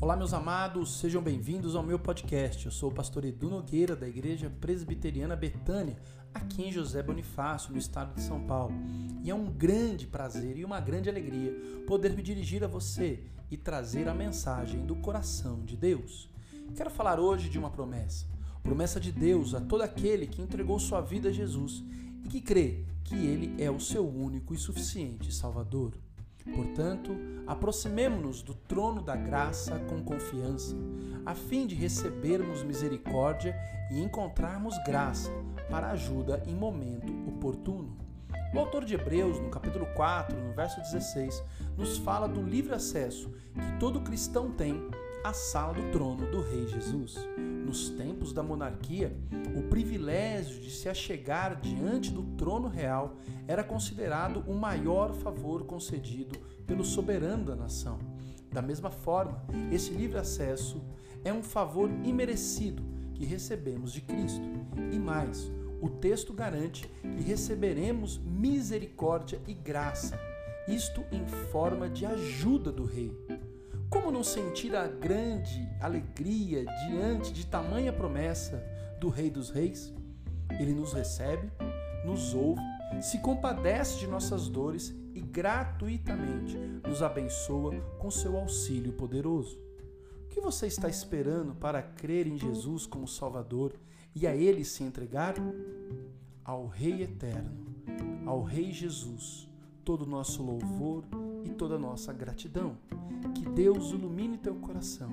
Olá, meus amados, sejam bem-vindos ao meu podcast. Eu sou o pastor Edu Nogueira, da Igreja Presbiteriana Betânia, aqui em José Bonifácio, no estado de São Paulo. E é um grande prazer e uma grande alegria poder me dirigir a você e trazer a mensagem do coração de Deus. Quero falar hoje de uma promessa. Promessa de Deus a todo aquele que entregou sua vida a Jesus e que crê que Ele é o seu único e suficiente Salvador. Portanto, aproximemo-nos do trono da graça com confiança, a fim de recebermos misericórdia e encontrarmos graça para ajuda em momento oportuno. O autor de Hebreus, no capítulo 4, no verso 16, nos fala do livre acesso que todo cristão tem à sala do trono do Rei Jesus. Nos tempos da monarquia, o privilégio de se achegar diante do trono real era considerado o maior favor concedido pelo soberano da nação. Da mesma forma, esse livre acesso é um favor imerecido que recebemos de Cristo. E mais, o texto garante que receberemos misericórdia e graça, isto em forma de ajuda do Rei. Como não sentir a grande alegria diante de tamanha promessa do Rei dos Reis? Ele nos recebe, nos ouve, se compadece de nossas dores e gratuitamente nos abençoa com seu auxílio poderoso. O que você está esperando para crer em Jesus como Salvador e a Ele se entregar? Ao Rei Eterno, ao Rei Jesus, todo o nosso louvor e toda a nossa gratidão. Que Deus ilumine teu coração,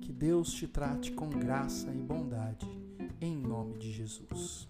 que Deus te trate com graça e bondade, em nome de Jesus.